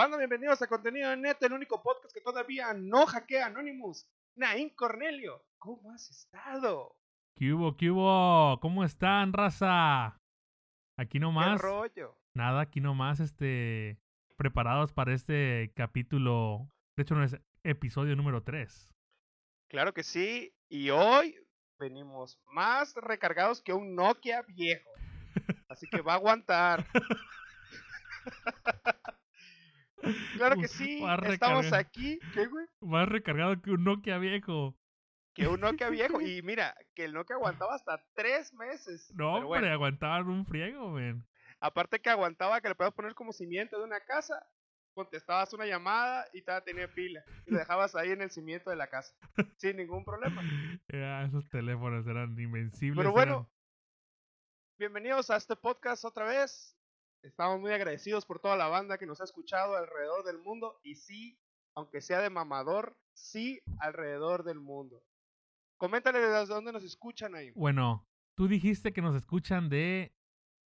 Banda, bienvenidos a Contenido Neto, el único podcast que todavía no hackea Anonymous. Naín Cornelio, ¿cómo has estado? ¿Qué hubo, qué hubo? ¿Cómo están, raza? Aquí ¿Qué nomás. rollo? Nada, aquí nomás, este. Preparados para este capítulo. De hecho, no es episodio número 3. Claro que sí, y hoy venimos más recargados que un Nokia viejo. Así que va a aguantar. claro que sí, estamos aquí. ¿Qué, güey? Más recargado que un Nokia viejo. Que un Nokia viejo. Y mira, que el Nokia aguantaba hasta tres meses. No, Pero hombre, bueno, aguantaban un friego, man. Aparte que aguantaba que le puedas poner como cimiento de una casa, contestabas una llamada y todavía tenía pila. Y lo dejabas ahí en el cimiento de la casa. Sin ningún problema. Ya, esos teléfonos eran invencibles. Pero bueno, eran- bienvenidos a este podcast otra vez. Estamos muy agradecidos por toda la banda que nos ha escuchado alrededor del mundo. Y sí, aunque sea de mamador, sí alrededor del mundo. Coméntale desde dónde nos escuchan ahí. Bueno, tú dijiste que nos escuchan de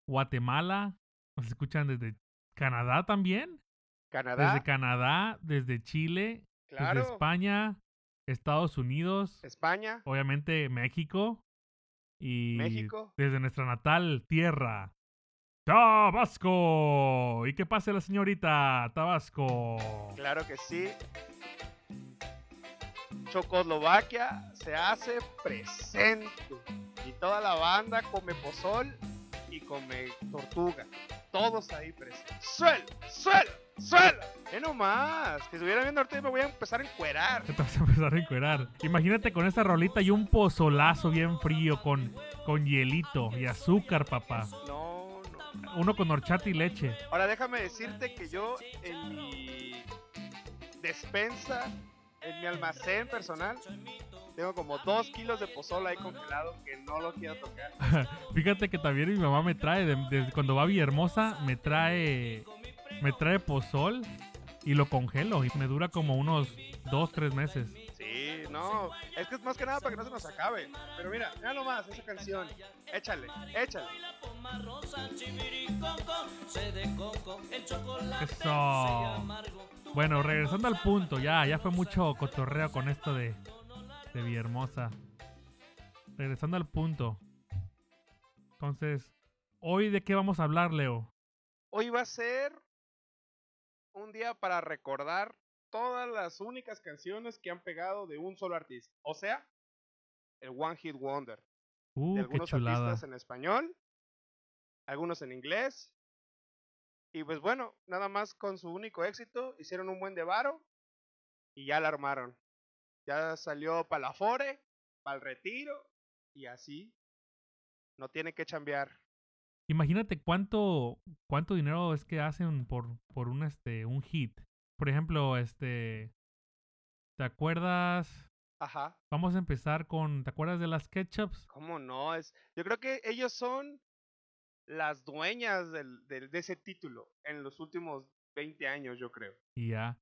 Guatemala. Nos escuchan desde Canadá también. Canadá, Desde Canadá, desde Chile, claro. desde España, Estados Unidos, España, obviamente México y México. desde nuestra natal tierra, Tabasco. ¿Y qué pase la señorita Tabasco? Claro que sí. Chocoslovaquia se hace presente. Y toda la banda come pozol y come tortuga. Todos ahí presentes. ¡Suelo! ¡Suelo! ¡Suelo! ¡Eh, no más! Que estuviera viendo ahorita me voy a empezar a encuerar. Te vas a empezar a encuerar. Imagínate con esa rolita y un pozolazo bien frío con, con hielito y azúcar, papá. No, no. Uno con horchata y leche. Ahora déjame decirte que yo en mi despensa, en mi almacén personal, tengo como dos kilos de pozol ahí congelado que no lo quiero tocar. Fíjate que también mi mamá me trae, cuando va a Villahermosa, me trae, me trae pozol y lo congelo y me dura como unos dos, tres meses. No, es que es más que nada para que no se nos acabe. Pero mira, mira nomás esa canción. Échale, échale. Eso. Bueno, regresando al punto, ya, ya fue mucho cotorreo con esto de, de Villahermosa. Regresando al punto. Entonces, ¿hoy de qué vamos a hablar, Leo? Hoy va a ser un día para recordar todas las únicas canciones que han pegado de un solo artista. O sea, el One Hit Wonder. de Uh, qué algunos chulada. artistas en español, algunos en inglés. Y pues bueno, nada más con su único éxito, hicieron un buen de varo y ya la armaron. Ya salió para la Fore, para el retiro y así. No tiene que chambear. Imagínate cuánto, cuánto dinero es que hacen por, por un, este, un hit. Por ejemplo, este, ¿te acuerdas? Ajá. Vamos a empezar con, ¿te acuerdas de las ketchups? ¿Cómo no? Es, yo creo que ellos son las dueñas del, del- de ese título en los últimos 20 años, yo creo. Y ya.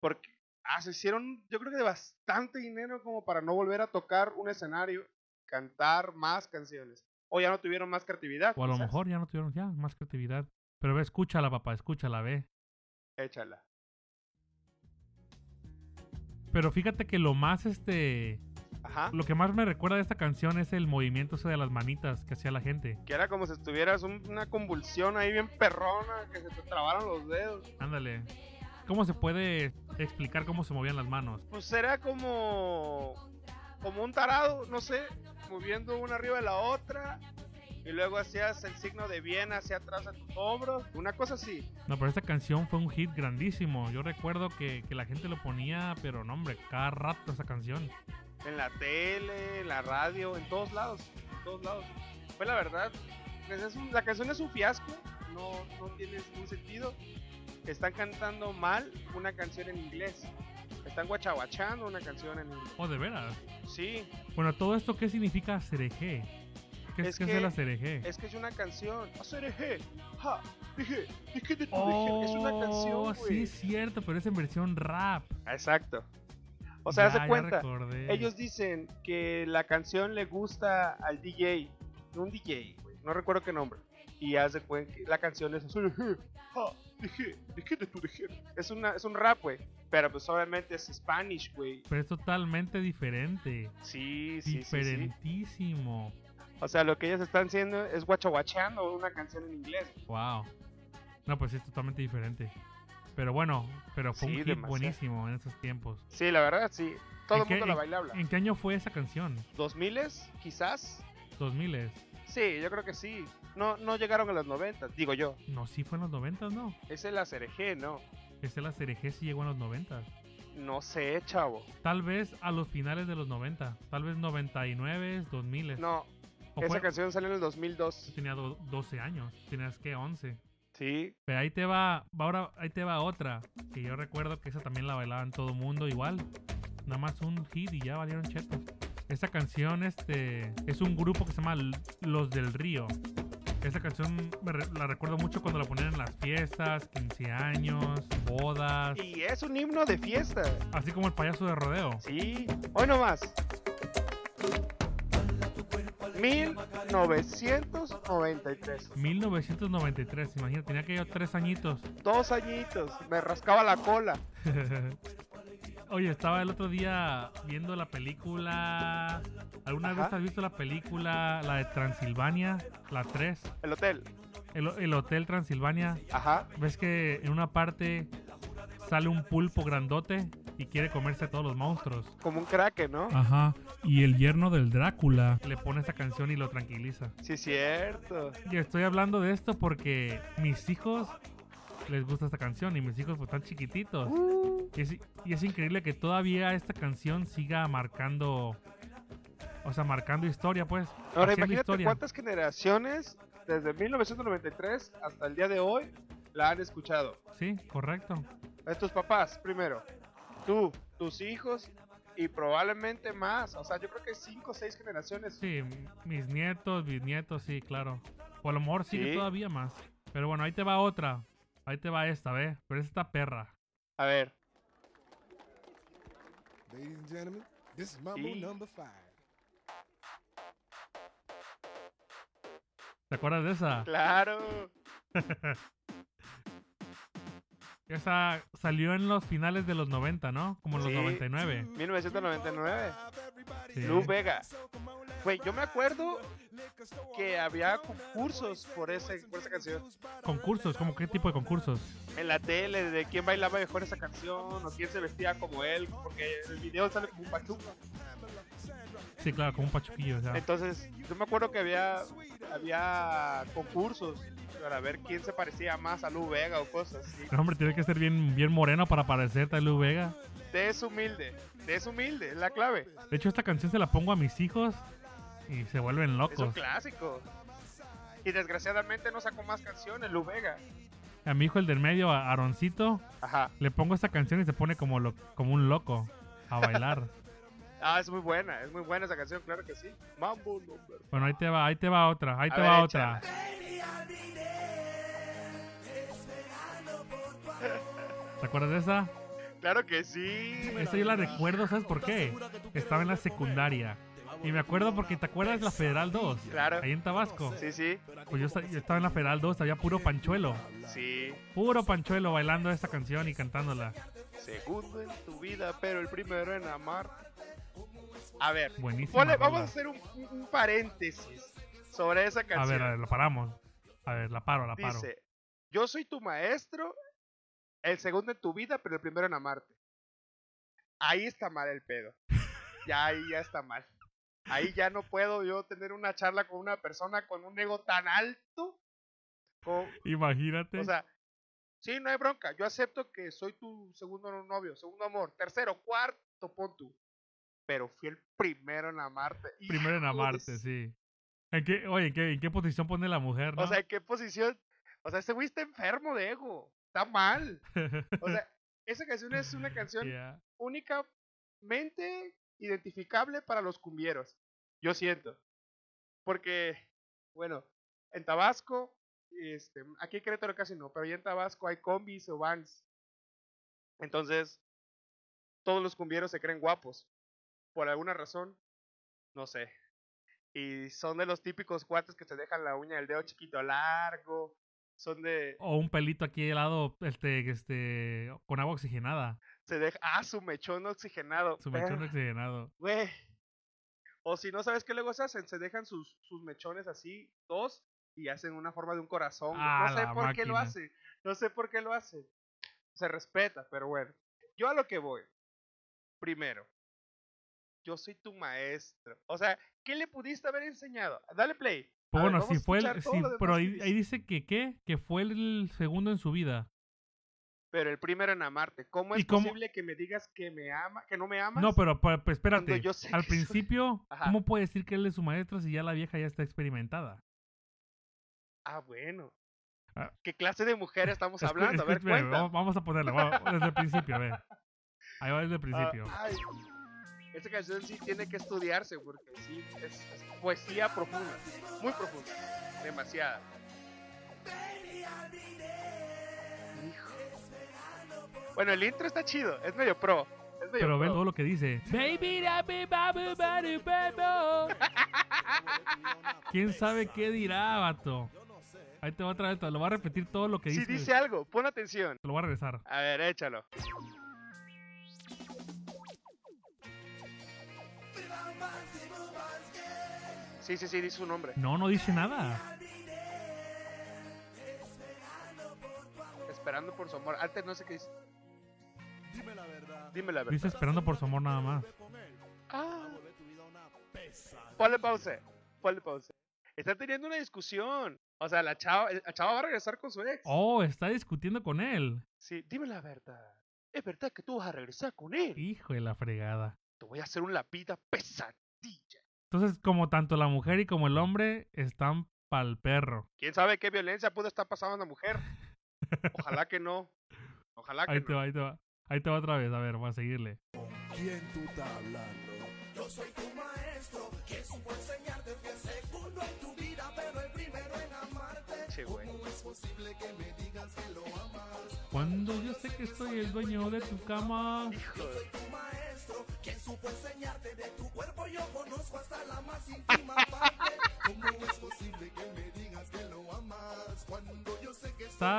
Porque ah, se hicieron, yo creo que de bastante dinero como para no volver a tocar un escenario, cantar más canciones. O ya no tuvieron más creatividad. O a lo mejor ya no tuvieron ya más creatividad. Pero ve, escúchala, papá, escúchala, ve. Échala. Pero fíjate que lo más, este, Ajá. lo que más me recuerda de esta canción es el movimiento ese de las manitas que hacía la gente. Que era como si estuvieras un- una convulsión ahí bien perrona, que se te trabaron los dedos. Ándale. ¿Cómo se puede explicar cómo se movían las manos? Pues era como. como un tarado, no sé, moviendo una arriba de la otra. Y luego hacías el signo de bien hacia atrás de tus hombros. Una cosa así. No, pero esta canción fue un hit grandísimo. Yo recuerdo que, que la gente lo ponía, pero no, hombre, cada rato esa canción. En la tele, en la radio, en todos lados. En todos lados. Fue la verdad. pues es un- la canción es un fiasco. No, no tiene ningún sentido. Están cantando mal una canción en inglés. Están guachaguachando una canción en inglés. Oh, de veras. Sí, Bueno, todo esto, ¿qué significa cereje? ¿Qué es, Es qué es que- el acereje? Es que es una canción. Acereje. Ja. Dije. Dije de tu deje. Es una canción, Oh, güey. sí, es cierto, pero es en versión rap. Exacto. O sea, Ya, de ya cuenta. Ellos dicen que la canción le gusta al DJ. Un DJ, güey. No recuerdo qué nombre. Y haz de cuenta que la canción es acereje. Ja. Dije. Dije de tu. Es, una, es un rap, güey. Pero pues obviamente es Spanish, güey. Pero es totalmente diferente. Sí, sí, sí, sí. O sea, lo que ellos están haciendo es guachaguacheando una canción en inglés. Wow. No, pues es totalmente diferente. Pero bueno, pero fue Sí, un hit demasiado. buenísimo en esos tiempos. Sí, la verdad, sí. Todo ¿En el qué- mundo la bailaba. ¿En qué año fue esa canción? ¿2000 quizás? 2000 Sí, yo creo que sí. No, no llegaron a los 90, digo yo. No, sí fue en los 90, ¿no? Es el ACRG, ¿no? Ese la CRG sí llegó en los 90. No sé, chavo. Tal vez a los finales de los 90. Tal vez 99, 2000. No, ¿O esa fue? canción salió en el 2002. Tenía do- 12 años. Tenías que 11. Sí, Pero ahí te va, ahora ahí te va otra, que yo recuerdo que esa también la bailaban todo mundo igual. Nada más un hit y ya valieron chetos. Esta canción este es un grupo que se llama Los del Río. Esta canción me re- la recuerdo mucho cuando la ponían en las fiestas, 15 años, bodas, y es un himno de fiesta. así como el payaso de rodeo. Sí, hoy nomás. 1993. 1993, imagínate, tenía que yo tres añitos. Dos añitos, me rascaba la cola. Oye, estaba el otro día viendo la película. ¿Alguna vez has visto la película, la de Transilvania, la 3? El hotel. El, el Hotel Transilvania. Ajá. ¿Ves que en una parte sale un pulpo grandote y quiere comerse a todos los monstruos? Como un crack, ¿no? Ajá. Y el yerno del Drácula le pone esa canción y lo tranquiliza. Sí, cierto. Y estoy hablando de esto porque mis hijos les gusta esta canción y mis hijos pues están chiquititos. Uh, Y es, y es increíble que todavía esta canción siga marcando, o sea, marcando historia, pues. Ahora imagínate historia. cuántas generaciones desde 1993 hasta el día de hoy la han escuchado. Sí, correcto. A tus papás, primero. Tú, tus hijos y probablemente más. O sea, yo creo que cinco o seis generaciones. Sí, mis nietos, bisnietos, sí, claro. O a lo mejor sigue Sí. todavía más. Pero bueno, ahí te va otra. Ahí te va esta, ¿ve? Pero es esta perra. A ver. Ladies and gentlemen, this is number five. ¿Te acuerdas de esa? Claro. Esa salió en los finales de los 90, ¿no? Como en los Sí. 99. 1999. Sí. Lu Vega. Güey, yo me acuerdo que había concursos por, ese, por esa canción. Concursos, ¿como qué tipo de concursos? En la tele, de quién bailaba mejor esa canción o quién se vestía como él. Porque el video sale como un pachuco. Sí, claro, como un pachuquillo. O sea. Entonces, yo me acuerdo que había, había concursos para ver quién se parecía más a Lu Vega o cosas así. El hombre tiene que ser bien, bien moreno para parecerte a Lu Vega. Te es humilde, te es humilde, es la clave. De hecho, esta canción se la pongo a mis hijos y se vuelven Es un locos. clásico. Y desgraciadamente no sacó más canciones, Lu Vega. A mi hijo, el del medio, a Aaroncito, Ajá. le pongo esta canción y se pone como, lo- como un loco a bailar. Ah, es muy buena, es muy buena esa canción, claro que sí. Mambo number. bueno, ahí te va, ahí te va otra, ahí A te ver, va échala. otra. ¿Te acuerdas de esa? Claro que sí. Esa yo la recuerdo, ¿sabes por qué? Estaba en la secundaria. Y me acuerdo porque te acuerdas de la Federal 2, Claro. ahí en Tabasco. Sí, sí, Pues yo, yo estaba en la Federal 2, había puro panchuelo. sí. Puro panchuelo bailando esta canción y cantándola. Segundo en tu vida, pero el primero en amar. A ver, Buenísima. ponle- vamos a hacer un, un paréntesis sobre esa A canción. ver, a ver, la paramos. A ver, la paro, la paro. Dice, yo soy tu maestro, el segundo en tu vida, pero el primero en amarte. Ahí está mal el pedo. Ya ahí ya está mal. Ahí ya no puedo yo tener una charla con una persona con un ego tan alto. con- Imagínate. o sea, sí, no hay bronca. Yo acepto que soy tu segundo novio, segundo amor, tercero, cuarto, pon tú. Pero fui el primero en amarte. Primero en amarte, sí. ¿En qué, oye, ¿en qué, en qué posición pone la mujer, no? O sea, ¿en qué posición? O sea, este güey está enfermo de ego. Está mal. O sea, esa canción es una canción Yeah. únicamente identificable para los cumbieros. Yo siento. Porque Bueno, en Tabasco, este, aquí en Querétaro casi no, pero allá en Tabasco hay combis o vans. Entonces, todos los cumbieros se creen guapos. Por alguna razón, no sé. Y son de los típicos cuates que se dejan la uña del dedo chiquito largo. Son de. O un pelito aquí helado, este, este, con agua oxigenada. Se deja. Ah, su mechón oxigenado. Su mechón oxigenado. Güey. O si no sabes qué luego se hacen, se dejan sus, sus mechones así, dos, y hacen una forma de un corazón. güey. Ah, no sé por qué lo máquina. hace. No sé por qué lo hace. Se respeta, pero bueno. Yo a lo que voy. Primero, yo soy tu maestro. O sea, ¿qué le pudiste haber enseñado? Dale play. A bueno, si fue el, pero ahí, dice. ahí dice que qué, que fue el segundo en su vida. Pero el primero en amarte. ¿Cómo ¿Y es cómo- posible que me digas que me ama, que no me amas? No, pero pues, espérate. yo sé Al soy- principio. ¿cómo puede decir que él es su maestro si ya la vieja ya está experimentada? Ah, bueno. Ah. ¿Qué clase de mujer estamos Escu- hablando? A ver, cuenta. vamos, vamos a ponerla vamos- desde el principio, a ver. Ahí va desde el Ah, principio. ay, esta canción sí tiene que estudiarse porque sí es, es poesía profunda, muy profunda, demasiada. Hijo. Bueno, el intro está chido, es medio pro. Es medio Pero ve pro. todo lo que dice. Baby, da, bi, ba, bu, ba, du, ba, bo. ¿Quién sabe qué dirá, vato? Ahí te va otra vez, te lo voy a repetir todo lo que Si dice. dice algo, pon atención. Te lo voy a regresar. A ver, échalo. Sí, sí, sí, dice su nombre. No, no dice nada. Esperando por su amor. Antes no sé qué dice. Dime la verdad. Dime la verdad. Dice esperando por su amor nada más. Ah, ponle pausa. Ponle pausa. Están teniendo una discusión. O sea, la chava, la chava va a regresar con su ex. Oh, está discutiendo con él. Sí, dime la verdad. ¿Es verdad que tú vas a regresar con él? Hijo de la fregada. Te voy a hacer una lapida pesadilla. Entonces, como tanto la mujer y como el hombre están pa'l perro. ¿Quién sabe qué violencia pudo estar pasando a la mujer? Ojalá que no. Ojalá que Ahí te no. va, ahí te va. Ahí te va otra vez, a ver, voy a seguirle. ¿Quién tú estás hablando? Yo soy tu maestro, que supo enseñarte fui el segundo en tu vida, pero el primero en amarte. Che, güey. ¿Cómo es posible que me Cuando yo sé que soy el dueño de tu cama. Hijo de- Tu maestro, quien supo enseñarte de tu cuerpo, yo conozco hasta la más íntima parte. ¿Cómo es posible que me lo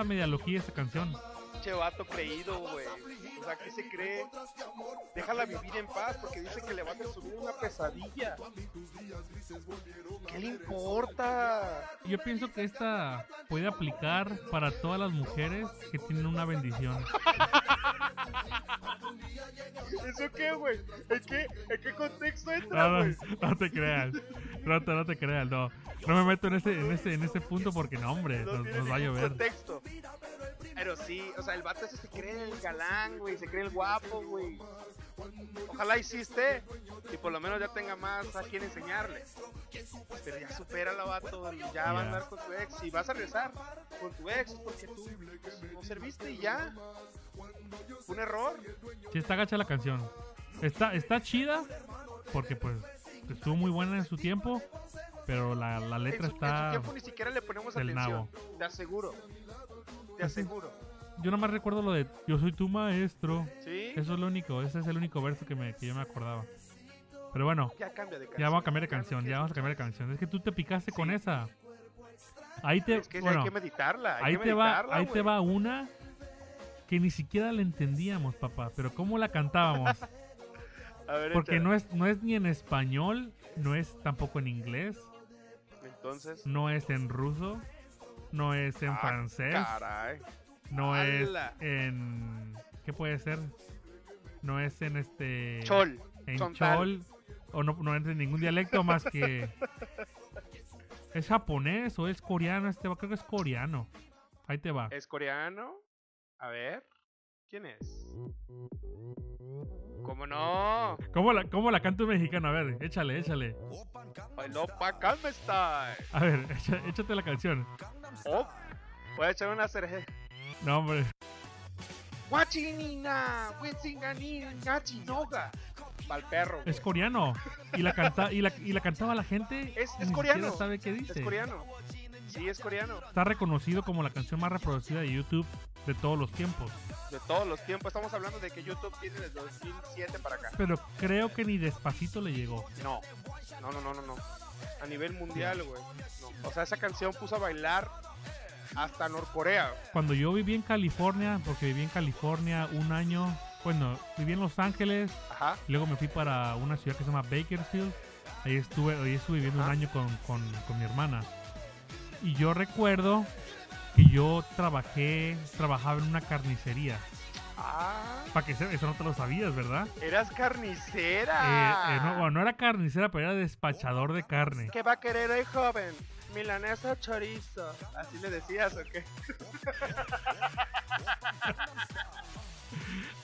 media loquilla esta canción. Che vato creído, güey. O sea, ¿qué se cree? Déjala vivir en paz porque dice que le van a subir una pesadilla. ¿Qué le importa? Yo pienso que esta puede aplicar para todas las mujeres que tienen una bendición. ¿Eso qué, güey? ¿En qué, ¿En qué contexto entra, No, no, güey? no te creas. No no te creas, no. No me meto en ese, en ese, en ese punto porque no, hombre, No nos, nos va a llover. contexto. Pero sí, o sea, el vato ese se cree el galán, güey, se cree el guapo, güey. Ojalá hiciste y por lo menos ya tenga más a quien enseñarle. Pero ya supera la vato, y ya va a andar con tu ex. Y vas a regresar con tu ex porque tú no serviste y ya. Fue un error. Sí, está gacha la canción. Está, está chida porque pues estuvo muy buena en su tiempo, pero la, la En letra su, en su está... tiempo ni siquiera le ponemos atención. Te aseguro. Te aseguro. Yo nomás recuerdo lo de Yo soy tu maestro. ¿Sí? Eso es lo único, ese es el único verso que, me, que yo me acordaba. Pero bueno, Ya cambia de canción. ya vamos a cambiar de canción, ya vamos a cambiar de canción. Es que tú te picaste con esa. Ahí te, Es que bueno, hay que meditarla. hay ahí que te va, meditarla, ahí te va una que ni siquiera la entendíamos, papá. Pero cómo la cantábamos, A ver, porque no es, no es ni en español, no es tampoco en inglés, Entonces. no es en ruso, no es en ah, francés, Caray. no es en, ¿qué puede ser? No es en este, Chol. en Chontal. chol o no, no es en ningún dialecto más que es japonés o es coreano este va creo que es coreano ahí te va ¿Es coreano? A ver. ¿Quién es? ¿Cómo no? ¿Cómo la, cómo la canta un mexicano? A ver, échale, échale. Bailó pa' Calma Style. A ver, echa- échate la canción. Oh, voy a echar una cerveza. No, hombre. Guachinina, Gachinoga. Pa'l perro. Es coreano. Y la, canta, y la, y la cantaba la gente. Es- es coreano. sabe qué dice. Es coreano. Sí, es coreano. Está reconocido como la canción más reproducida de YouTube de todos los tiempos. De todos los tiempos. Estamos hablando de que YouTube tiene desde 2007 para acá. Pero creo que ni despacito le llegó. No. No, no, no, no, no. A nivel mundial, güey. No. O sea, esa canción puso a bailar hasta Norcorea. Cuando yo viví en California, porque viví en California un año, bueno, viví en Los Ángeles, Ajá. luego me fui para una ciudad que se llama Bakersfield. Ahí estuve, ahí estuve viviendo un año con, con, con mi hermana. Y yo recuerdo que yo trabajé, trabajaba en una carnicería. Ah, Para que eso no te lo sabías, ¿verdad? eras Eh, carnicera. eh, no, bueno, no era carnicera, pero era despachador de carne. ¿Qué va a querer el joven? Milanesa chorizo. ¿Así le decías o qué?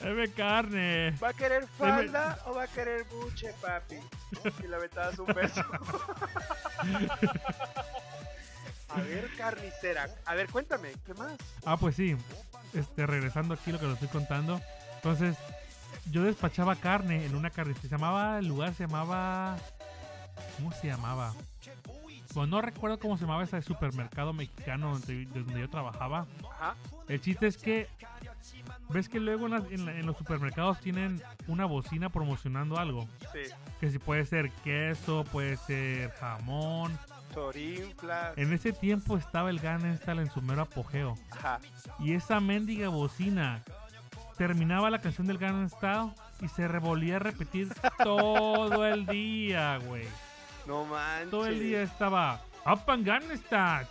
¡Deme carne! ¿Va a querer falda o va a querer buche, papi? Y le aventabas un beso. a ver, carnicera. A ver, cuéntame, ¿qué más? Ah, pues sí. Este, regresando aquí lo que lo estoy contando. Entonces, yo despachaba carne en una carnicería. Se llamaba, el lugar se llamaba. ¿Cómo se llamaba? Pues no recuerdo cómo se llamaba ese supermercado mexicano donde, donde yo trabajaba. Ajá. El chiste es que. ¿Ves que luego en, las- en la- en los supermercados tienen una bocina promocionando algo? Sí. Que si puede ser queso, puede ser jamón. En ese tiempo estaba el Gangnam en su mero apogeo. Ajá. Y esa mendiga bocina terminaba la canción del Gangnam Style y se revolvía a repetir todo el día, güey. No manches. Todo el día estaba Up and Gangnam Style.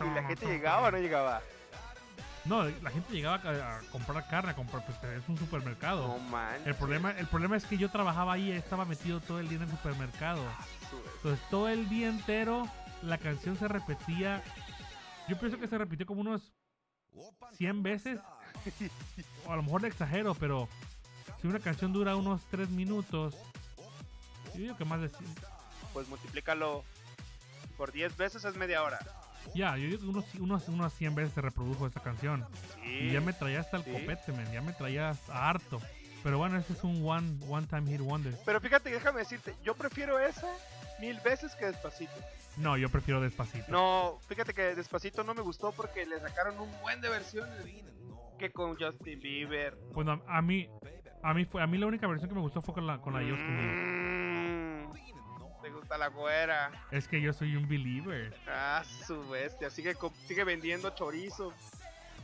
¿Y la gente llegaba o no llegaba? No, la gente llegaba a, a comprar carne, a comprar, pues es un supermercado. No manches. El problema, el problema es que yo trabajaba ahí, estaba metido todo el día en el supermercado. Entonces todo el día entero la canción se repetía. Yo pienso que se repitió como unos 100 veces. O a lo mejor le exagero, pero si una canción dura unos 3 minutos, yo digo que más de 100. Pues multiplícalo por 10 veces es media hora. Ya, yo digo que unos, unos, unos 100 veces se reprodujo esta canción. Sí. Y ya me traía hasta el Sí. copete, man. Ya me traía hasta harto. Pero bueno, este es un one, one time hit wonder. Pero fíjate, déjame decirte, yo prefiero esa mil veces que Despacito. No, yo prefiero despacito. No, fíjate que Despacito no me gustó porque le sacaron un buen de versiones. Que con Justin Bieber. Bueno, a mí, a mí fue, a mí la única versión que me gustó fue con la, con la de Justin Bieber. Mm, Te gusta la güera. Es que yo soy un believer. Ah, su bestia. Sigue, sigue vendiendo chorizo.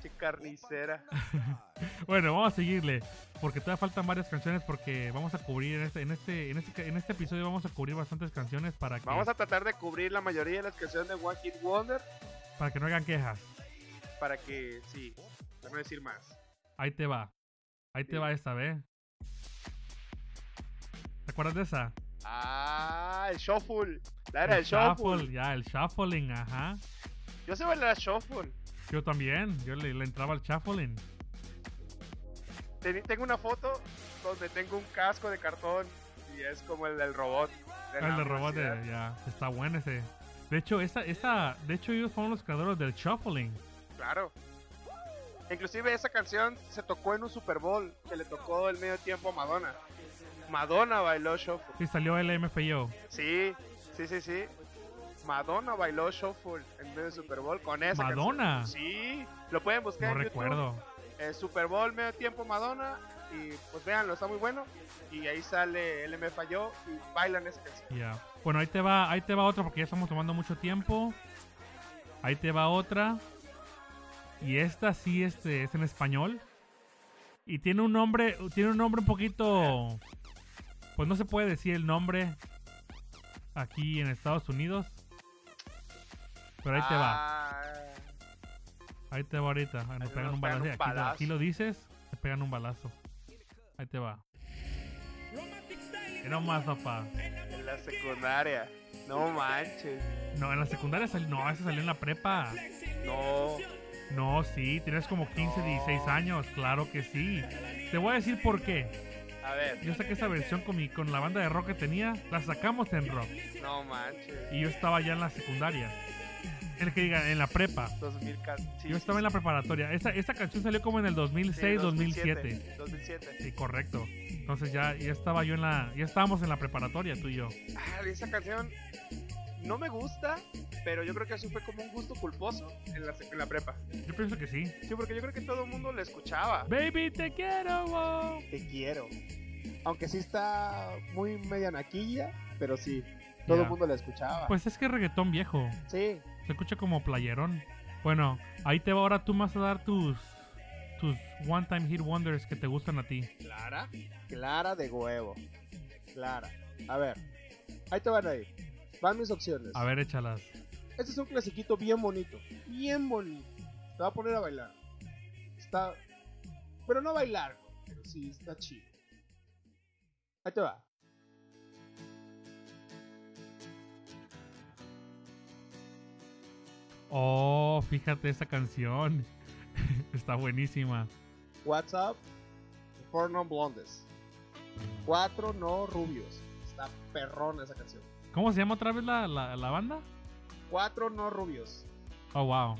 Qué carnicera. Bueno, vamos a seguirle. Porque todavía faltan varias canciones porque vamos a cubrir en este, en este, en este, en este episodio vamos a cubrir bastantes canciones para que, Vamos a tratar de cubrir la mayoría de las canciones de One Hit Wonder. para que no hagan quejas. Para que, sí, para no decir más. Ahí te va. Ahí te va esta, ¿ve? ¿Te acuerdas de esa? Ah, el shuffle. La era el shuffle. Ya, el shuffling, ajá. Yo sé bailar shuffle. Yo también, yo le, le entraba al shuffling. Ten- Tengo una foto donde tengo un casco de cartón y es como el del robot. de la El de robot, de- ya, está bueno ese. De hecho, esa, esa, de hecho ellos fueron los creadores del shuffling. Claro. Inclusive esa canción se tocó en un Super Bowl que le tocó el medio tiempo a Madonna. Madonna bailó shuffle. Sí, salió LMFAO. Sí, sí, sí, sí. Madonna bailó shuffle en medio del Super Bowl con esa ¿Madonna? canción. Sí, lo pueden buscar No en YouTube. recuerdo. Eh, Super Bowl medio tiempo Madonna y pues véanlo, está muy bueno. Y ahí sale el me falló y bailan esa canción. Ya. Bueno, ahí te va, ahí te va otra porque ya estamos tomando mucho tiempo. Ahí te va otra. Y esta sí este, es en español. Y tiene un nombre, tiene un nombre un poquito pues no se puede decir el nombre aquí en Estados Unidos. Pero ahí te va, Ah, ahí te va ahorita. Nos nos pegan un pegan balazo. un Aquí, lo- balazo. aquí lo dices, te pegan un balazo. Ahí te va. Era más, papá. En la secundaria. No manches. No, en la secundaria salió. No, esa salió en la prepa. No. No, sí, tienes como 15, 16 años, claro que sí. Te voy a decir por qué. A ver. Yo saqué esa versión con, mi, con la banda de rock que tenía, la sacamos en rock. No manches. Y yo estaba ya en la secundaria. El que diga, en la prepa. 2000, ca- sí, Yo sí, estaba en la sí. preparatoria. Esa, esa canción salió como en el Sí, 2006, 2007. 2007. Sí, correcto. Entonces ya, ya estaba yo en la. Ya estábamos en la preparatoria, tú y yo. Ah, esa canción no me gusta, pero yo creo que eso fue como un gusto culposo en la, en la prepa. Yo pienso que sí. Sí, porque yo creo que todo el mundo la escuchaba. Baby, te quiero, wow. Te quiero. Aunque sí está muy media naquilla, pero sí. Todo el mundo la escuchaba. Pues es que es reggaetón viejo. sí. Se escucha como playerón. Bueno, ahí te va ahora tú vas a dar tus. Tus One Time Hit Wonders que te gustan a ti. Clara. Clara de huevo. Clara. A ver. Ahí te van a ir. Van mis opciones. A ver, échalas. Este es un clasiquito bien bonito. Bien bonito. Te va a poner a bailar. Está. Pero no bailar. Pero sí, está chido. Ahí te va. Oh, fíjate esa canción. Está buenísima. WhatsApp. Four non blondes. Cuatro no rubios. Está perrona esa canción. ¿Cómo se llama otra vez la, la, la banda? Cuatro no rubios. Oh, wow.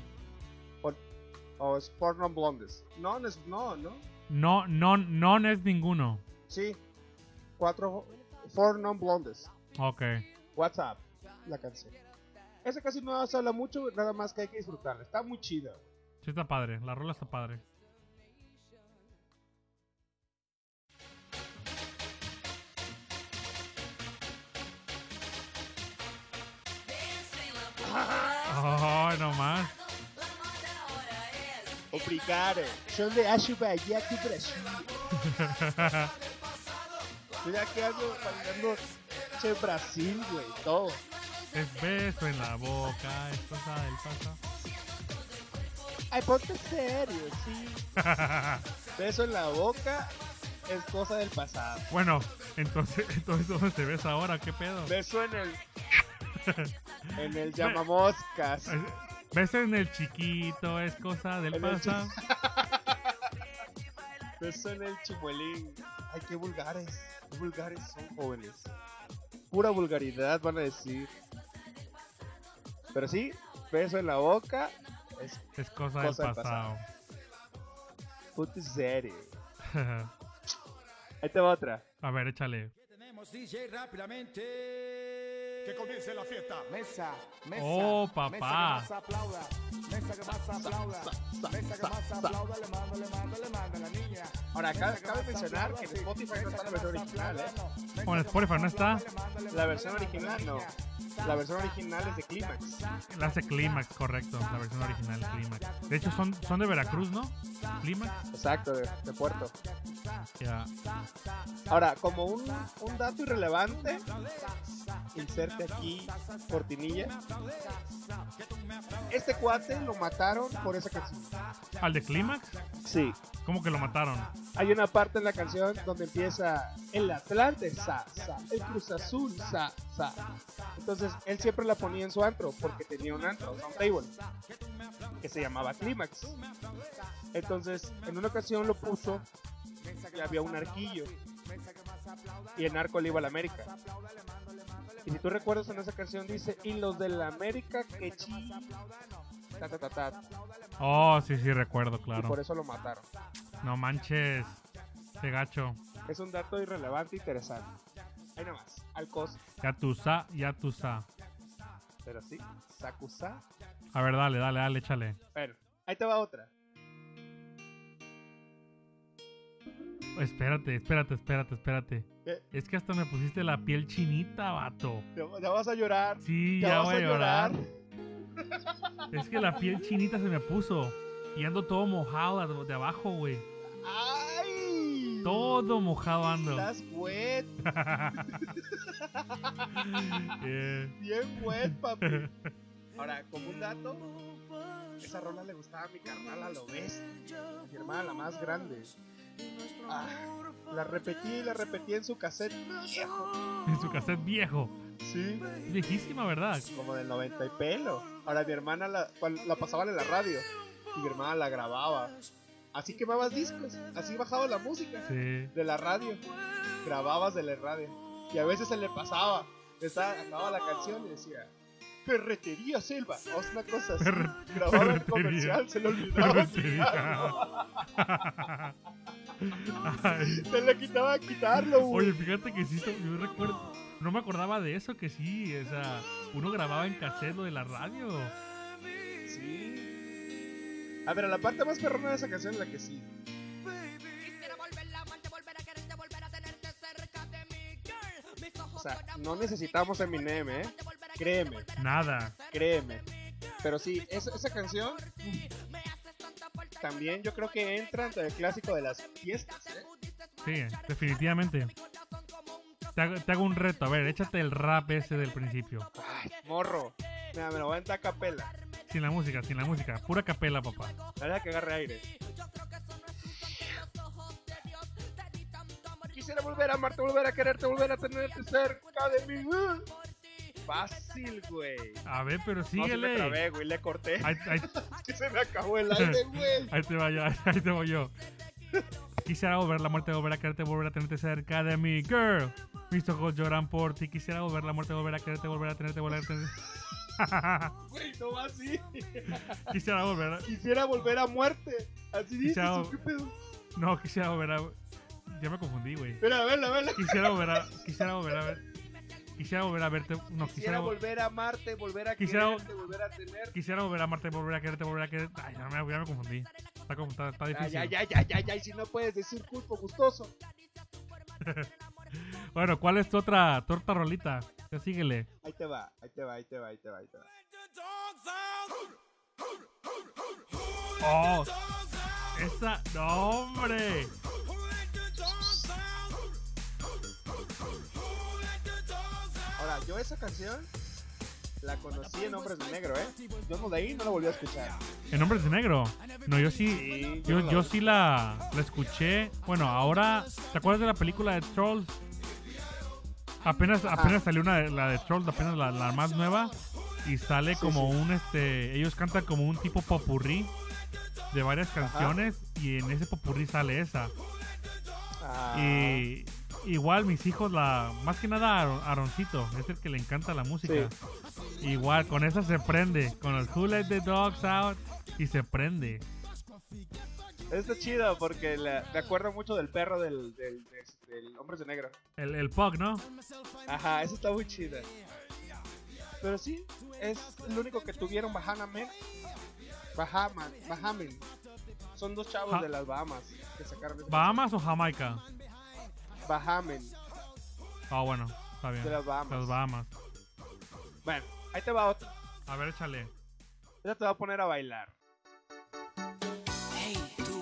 O es Four non blondes. No, no es. No, no. No, no, no es ninguno. Sí. Cuatro. Four non blondes. Ok. WhatsApp. La canción. Esa casi no se habla mucho, nada más que hay que disfrutarla. Está muy chida. Sí está padre. La rola está padre. Oh, no más. Obrigado. Son de Ashubaya de Brasil. Mira que hago bailando che Brasil, güey. Todo. Es beso en la boca, es cosa del pasado. Ay, ponte serio, sí. Beso en la boca es cosa del pasado. bueno, entonces, entonces ¿dónde te ves ahora? ¿Qué pedo? Beso en el. en el llamamoscas. Es- Beso en el chiquito, es cosa del En pasado. Beso en el chimuelín. Ay, qué vulgares. Qué vulgares son jóvenes. Pura vulgaridad van a decir. Pero sí, beso en la boca es Es cosa, Cosa del pasado. puta serio. Ahí te va otra. A ver, échale. Tenemos DJ rápidamente. Que comience la fiesta. Mesa, mesa. Oh, papá. Mesa que más aplauda. Mesa que más aplauda. Mesa que más aplauda. Le mando, le mando, le mando a la niña. Ahora, Mesa cabe, cabe mencionar que en. Spotify no Mesa está la versión original, ¿eh? aplauda, no. Mesa Con que Spotify no está. La versión original no. La versión original es de Clímax. La hace Clímax, correcto. La versión original Clímax. De hecho, son, son de Veracruz, ¿no? Clímax. Exacto, de, de Puerto. Ya. Ahora, como un, un dato irrelevante, inserte aquí cortinilla. Este cuate lo mataron por esa canción. ¿Al de Clímax? Sí. ¿Cómo que lo mataron? Hay una parte en la canción donde empieza el Atlante, sa, sa, el Cruz Azul, sa, sa. Entonces él siempre la ponía en su antro porque tenía un antro, un table, que se llamaba Clímax. Entonces en una ocasión lo puso y había un arquillo y el narco le iba a la América. Y si tú recuerdas en esa canción dice, y los de la América que chi... Ta, ta, ta. Oh, sí, sí, recuerdo, Y por claro. eso lo mataron. No manches. Qué gacho. Es un dato irrelevante e interesante. Ahí nomás, al costo. Ya tu sa, ya tu sa. Pero sí, Sakusa. A ver, dale, dale, dale, échale. Bueno, ahí te va otra. Espérate, espérate, espérate, espérate. ¿Qué? Es que hasta me pusiste la piel chinita, vato. Ya, vas a llorar. Sí, Ya ya, vas voy a llorar. llorar. Es que la piel chinita se me puso. Y ando todo mojado de- abajo, güey. ¡Ay! Todo mojado ando. Estás wet. Eh, Bien wet, papi. Ahora, como un dato, esa rola le gustaba a mi carnal a lo bestia. Mi hermana, la más grande. Ah, la repetí y la repetí en su cassette viejo. en su cassette viejo. Sí. Viejísima, ¿verdad? como del 90 y pelo. Ahora mi hermana la, la pasaban en la radio y mi hermana la grababa. Así quemabas discos, así bajaba la música Sí. de la radio, grababas de la radio y a veces se le pasaba, estaba, acababa la canción y decía, Ferretería Selva. O es una cosa así. Grababa el comercial, se le olvidaba. Ay. Se le quitaba quitarlo, güey. Oye, fíjate que sí, yo recuerdo. No me acordaba de eso, que sí, o sea, uno grababa en cassette lo de la radio. Sí. A ver, la parte más perrona de esa canción es la que sí. Quisiera volver a amarte, volver a quererte, volver a tenerte cerca de mí, girl. Mis ojos O sea, no necesitamos Eminem, ¿eh? Créeme. Nada. Créeme. Pero sí, esa, esa canción también yo creo que entra entre el clásico de las fiestas, ¿eh? Sí, definitivamente. Te hago, te hago un reto, a ver, échate el rap ese del principio. Ay, morro. Mira, me lo voy a entrar a capela. Sin la música, sin la música. Pura capela, papá. La verdad que agarre aire. Quisiera volver a amarte, volver a quererte, volver a tenerte cerca de mí. Fácil, güey. A ver, pero No, sí me síguele. trabé, güey, le corté. ahí, ahí- Es que se me acabó el aire, güey. ahí te va yo, ahí te voy yo. Quisiera volver la muerte, volver a quererte, volver a tenerte cerca de mí, girl. Mis ojos lloran por ti. Quisiera volver la muerte, volver a quererte, volver a tenerte, volver a tenerte. Güey, no va así. Quisiera volver a... Quisiera volver a muerte. Así dice, Quisiera- ¿qué pedo? No, quisiera volver a... Ya me confundí, güey. Mira, vela, vela. Quisiera volver a... Quisiera volver a ver... Quisiera volver a verte... No, Quisiera quisiera... vol- volver a amarte, volver a Quisiera- quererte, volver a tener. Quisiera volver a amarte, volver a quererte, volver a quererte... Ay, ya me, ya me confundí. Está, está, está Ay, difícil. ay, ay, ay, ay, ay, si no puedes decir culpo gustoso. Bueno, ¿cuál es tu otra torta rolita? Ya síguele. Ahí te va, ahí te va, ahí te va, ahí te va, ahí te va. Oh, esa... No, hombre. Ahora, yo esa canción la conocí en Hombres de Negro, ¿eh? Yo no de ahí no la volví a escuchar. ¿En Hombres de Negro? No, yo sí... Sí, Yo, yo sí la, la escuché. Bueno, ahora, ¿te acuerdas de la película de Trolls? Apenas, apenas salió una de, la de Trolls, apenas la, la más nueva. Y sale como un, este, ellos cantan como un tipo popurrí de varias canciones. Y en ese popurrí sale esa. Ah, Y igual mis hijos, la más que nada Aaron- Aaroncito, es el que le encanta la música. Igual, con esa se prende. Con el Who Let the Dogs Out. Y se prende. Está chido porque la- me acuerdo mucho del perro del, del, del- del Hombres de Negro. El, el Pug, ¿no? Ajá, eso está muy chida. Pero sí, es el único que tuvieron Bahamamen. Bahama, Bahamen. Son dos chavos Ja- de las Bahamas que sacaron ¿Bahamas o Jamaica? Bahamen, Ah, bueno, está bien. de las Bahamas. Las Bahamas. Bueno, ahí te va otro. A ver, échale. Ya te va a poner a bailar. Hey, tú,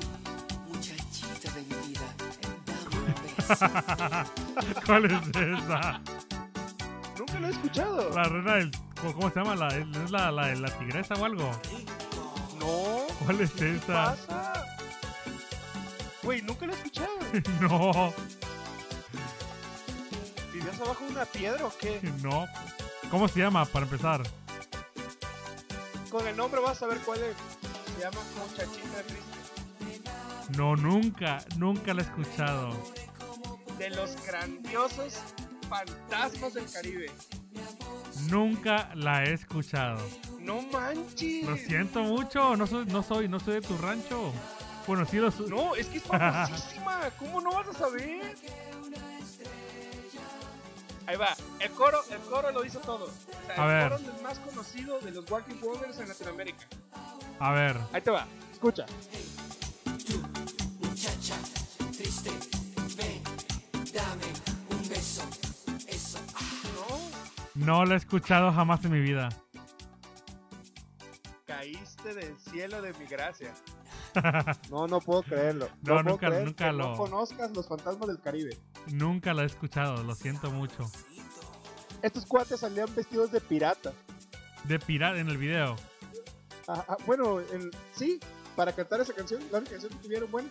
muchachita de mi vida. ¿Cuál es esa? Nunca lo he escuchado. La reina del. ¿Cómo se llama? ¿La, ¿Es la, la, la tigresa o algo? No. ¿Cuál es ¿Qué esa? pasa? Güey, nunca lo he escuchado. No, ¿Vivías abajo de una piedra o qué? no. ¿Cómo se llama para empezar? Con el nombre vas a ver cuál es. Se llama Muchachita Triste. No, nunca, nunca la he escuchado. De los grandiosos fantasmas del Caribe. Nunca la he escuchado. No manches. Lo siento mucho, no soy, no soy, no soy de tu rancho. Bueno, sí lo soy. No, es que es famosísima. ¿Cómo no vas a saber? Ahí va. El coro, el coro lo dice todo. O sea, A el ver. coro es el más conocido de los Walking Warriors en Latinoamérica. A ver, Ahí te va. Escucha. Muchacha, triste, ven, dame un beso. Eso. No, no la he escuchado jamás en mi vida. caíste del cielo de mi gracia. No, no puedo creerlo. No, puedo nunca- creer nunca que lo- No conozcas los fantasmas del Caribe. Nunca la he escuchado, lo siento mucho. Estos cuates salían vestidos de pirata. De pirata en el video. Ah, ah, bueno, en- sí, para cantar esa canción, la única canción que tuvieron, bueno,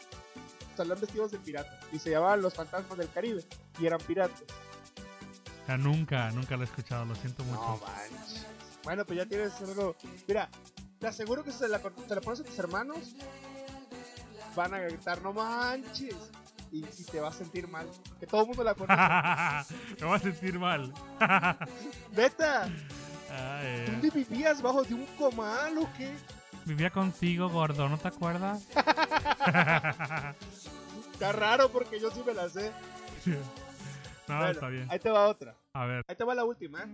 salían vestidos de pirata. Y se llamaban Los Fantasmas del Caribe. Y eran piratas. O sea, nunca, nunca la he escuchado, lo siento No mucho. manches. Bueno, pues ya tienes algo. Mira, te aseguro que si se la, se la pones a tus hermanos, van a gritar, no manches. Y, y te vas a sentir mal. Que todo el mundo la conoce. Me voy a sentir mal. ¡Neta! Ay, ¿Dónde vivías? ¿Bajo de un comal o qué? vivía contigo, gordo, ¿no te acuerdas? Está raro porque yo sí me la sé. no, Bueno, está bien. Ahí te va otra. A ver. Ahí te va la última.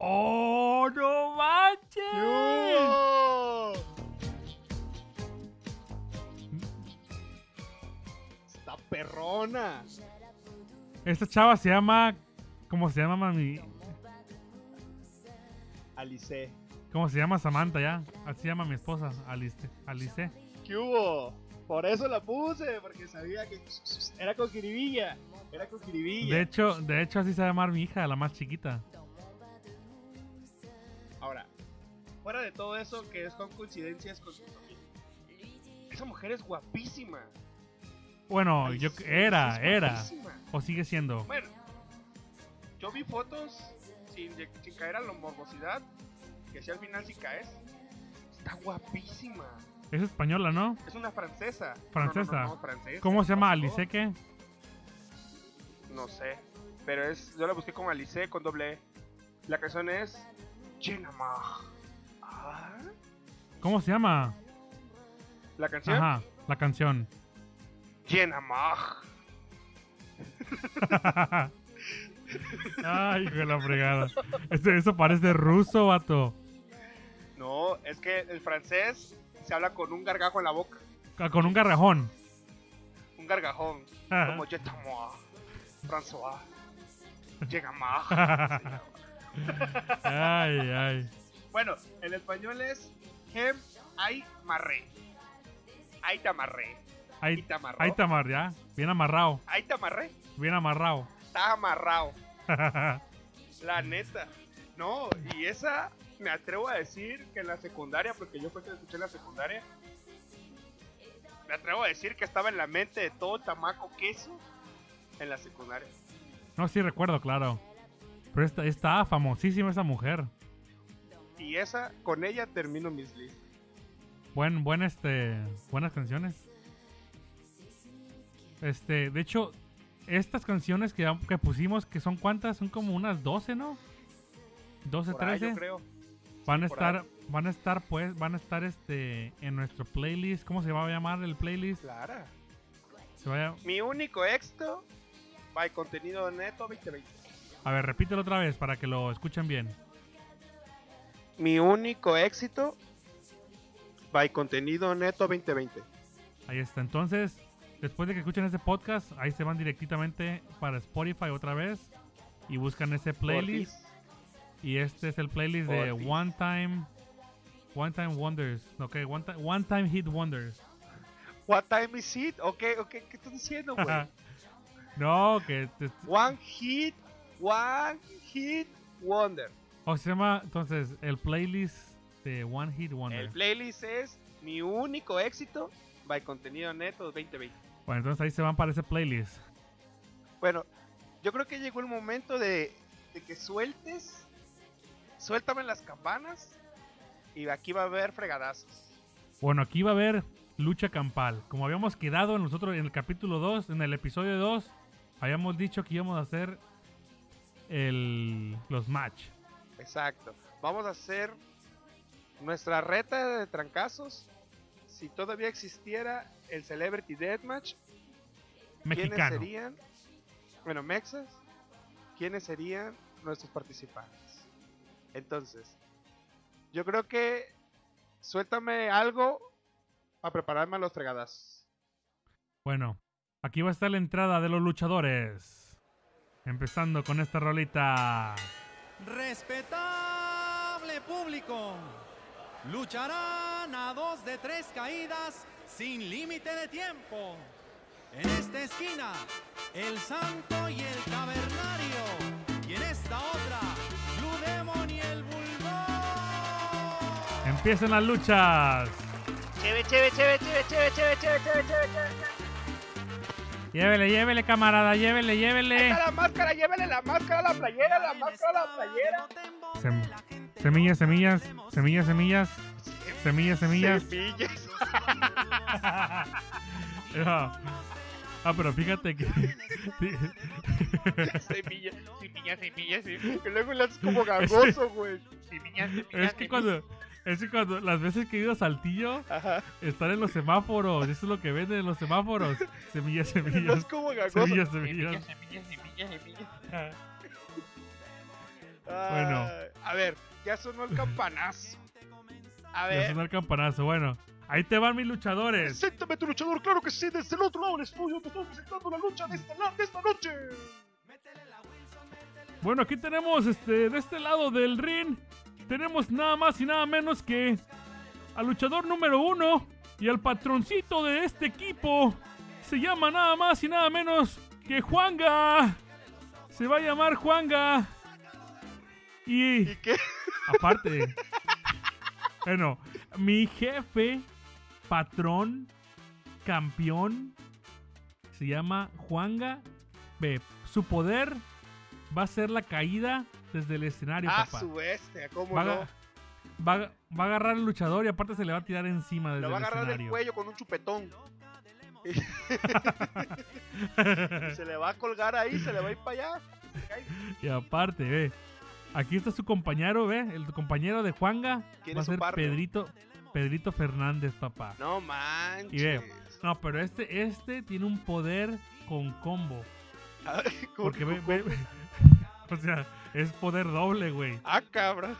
¡Oh, no manches! ¡Yo! Está perrona. Esta chava se llama. ¿Cómo se llama, mami? Alice. ¿Cómo se llama Samantha ya? Así se llama mi esposa, Alice. Alice. ¿Qué hubo? Por eso la puse, porque sabía que era con jiribilla. Era con jiribilla. De hecho, de hecho así se va a llamar mi hija, la más chiquita. Ahora, fuera de todo eso que coincidencias con su familia. Esa mujer es guapísima. Bueno, Ay, yo era, es era. guapísima. O sigue siendo. Bueno, yo vi fotos sin, caer a la morbosidad. Que si al final sí caes. Está guapísima. Es española, ¿no? Es una francesa. No, Francesa. No, no, francesa. ¿Cómo se llama? ¿Alice qué? No sé. Pero es, yo la busqué como Alice con doble E. La canción es ¿Cómo se llama? La canción Ajá, la canción. Chinamar. Ay, hijo de la fregada. Eso, eso parece ruso, vato. No, es que el francés se habla con un gargajo en la boca. Ah, Con un garrajón. Un gargajón. Como Je t'amour, François. Chinamar. ay, ay. Bueno, en español es Hem ay marré. Ay te amarré. Ahí, Y te amarró. ahí te amar, ya. Bien amarrado. Ay te amarré. Bien amarrado. Está amarrado. La neta. No, y esa me atrevo a decir que en la secundaria, porque yo fue que la escuché en la secundaria, me atrevo a decir que estaba en la mente de todo chamaco queso en la secundaria. no, sí recuerdo, claro. Pero está, está famosísima esa mujer. Y esa, con ella termino mis listas. Buen, buen, este, buenas canciones. Este, de hecho, estas canciones que, que pusimos, que son cuántas, son como unas 12, ¿no? 12, Por ahí 13. yo creo. Van a estar, ahí. van a estar, pues, van a estar, este, en nuestro playlist. ¿Cómo se va a llamar el playlist? Clara. Se vaya, Mi único éxito, by contenido neto 2020. A ver, repítelo otra vez para que lo escuchen bien. Mi único éxito, by contenido neto 2020. Ahí está. Entonces, después de que escuchen ese podcast, ahí se van directamente para Spotify otra vez y buscan ese playlist. Ortiz. Y este es el playlist de. One Time One Time Wonders. Ok, One, Ti- one Time Hit Wonders. What time is it? Ok, ok, ¿qué estás diciendo, güey? no, que One hit, one hit wonder. o se llama entonces el playlist de One Hit Wonder. El playlist es mi único éxito by contenido neto 2020. Bueno, entonces ahí se van para ese playlist. Bueno, yo creo que llegó el momento de, de que sueltes, suéltame las campanas y aquí va a haber fregadazos. Bueno, aquí va a haber lucha campal. Como habíamos quedado nosotros en el capítulo 2, en el episodio 2, habíamos dicho que íbamos a hacer el, los match. Exacto. Vamos a hacer nuestra reta de trancazos. Si todavía existiera el Celebrity Deathmatch, ¿quiénes Mexicano. serían? Bueno, Mexas, ¿quiénes serían nuestros participantes? Entonces, yo creo que suéltame algo para prepararme a los fregadazos. Bueno, aquí va a estar la entrada de los luchadores. Empezando con esta rolita. Respetable público, lucharán a dos de tres caídas sin límite de tiempo. En esta esquina, el Santo y el Tabernario. Y en esta otra, Blue Demon y el Bulldog. Empiezan las luchas. Chévere, chévere, chévere, chévere, chévere, chévere, chévere, chévere, chévere, chévere. Llévele, llévele, camarada, llévele, llévele. la máscara, llévele la máscara, la playera, la máscara, la playera. Sem- semillas, semillas, semillas, semillas, semillas, semillas. Semillas. No. Ah, pero fíjate que. Semilla, semilla, semilla, semilla. Que luego le haces como gagoso, güey. Semilla, semilla, es que cuando. Es que cuando las veces que he ido a Saltillo, Ajá. están en los semáforos. Eso es lo que venden en los semáforos. Semillas, No semillas. es como gagoso. Semillas, semillas. semilla, semilla, semilla. Bueno. Ah, A ver, ya sonó el campanazo. A Ya ver. sonó el campanazo. Bueno, ahí te van mis luchadores. Preséntame tu luchador, claro que sí, desde el otro lado del estudio te estoy presentando la lucha de esta, de esta noche. Bueno, aquí tenemos este de este lado del ring. Tenemos nada más y nada menos que al luchador número uno y al patroncito de este equipo. Se llama nada más y nada menos que Juanga. Se va a llamar Juanga. Y ¿Y qué? aparte, bueno, mi jefe, patrón, campeón, se llama Juanga. Ve, su poder va a ser la caída desde el escenario, Ah, papá. su bestia, ¿cómo Va, no? va a- va a agarrar al luchador y aparte se le va a tirar encima desde Lo va a el agarrar del cuello con un chupetón. se le va a colgar ahí, se le va a ir para allá. y aparte, ve. Aquí está su compañero, ve. El compañero de Juanga ¿Quién va a ser partner? Pedrito, Pedrito Fernández, papá. No manches. Y ve, No, pero este, este tiene un poder con combo. A ver, ¿cómo Porque que ve, ve- o sea, es poder doble, güey. Ah, cabrón.